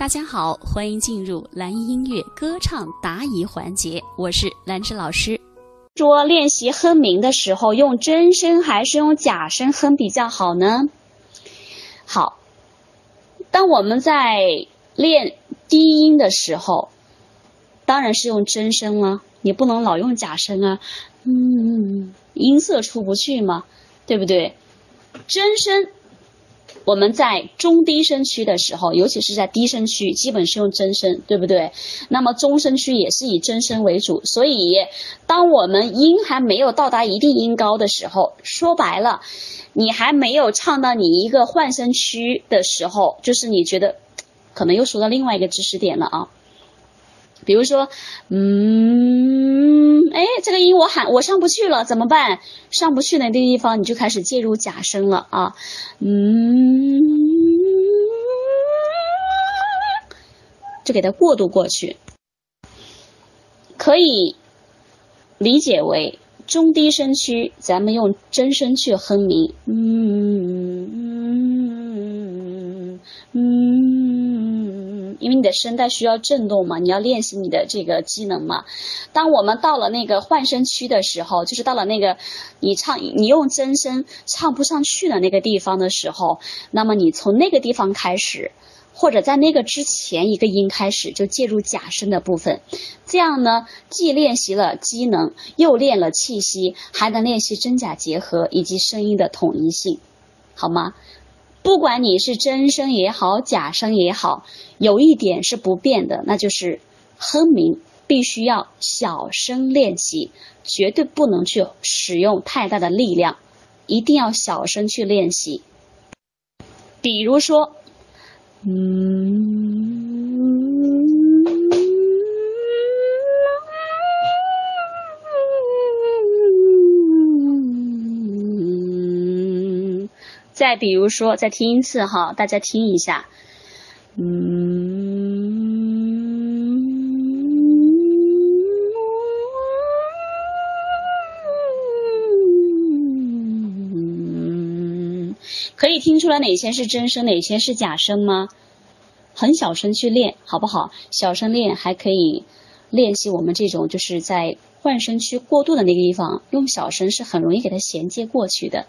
大家好，欢迎进入蓝音乐歌唱答疑环节，我是兰芝老师。说练习哼鸣的时候，用真声还是用假声哼比较好呢？好，当我们在练低音的时候，当然是用真声了，你不能老用假声啊，嗯，音色出不去嘛，对不对？真声。我们在中低声区的时候，尤其是在低声区，基本是用真声，对不对？那么中声区也是以真声为主。所以，当我们音还没有到达一定音高的时候，说白了，你还没有唱到你一个换声区的时候，就是你觉得，可能又说到另外一个知识点了啊。比如说，嗯，我喊我上不去了，怎么办？上不去的那地方，你就开始介入假声了啊，嗯，就给它过渡过去，可以理解为中低声区，咱们用真声去哼鸣，嗯。因为你的声带需要震动嘛，你要练习你的这个机能嘛。当我们到了那个换声区的时候，就是到了那个你唱你用真声唱不上去的那个地方的时候，那么你从那个地方开始，或者在那个之前一个音开始就介入假声的部分，这样呢，既练习了机能，又练了气息，还能练习真假结合以及声音的统一性，好吗？不管你是真声也好，假声也好，有一点是不变的，那就是哼鸣必须要小声练习，绝对不能去使用太大的力量，一定要小声去练习。比如说，嗯。再比如说，再听一次哈，大家听一下，嗯，可以听出来哪些是真声，哪些是假声吗？很小声去练，好不好？小声练还可以练习我们这种就是在换声区过渡的那个地方，用小声是很容易给它衔接过去的。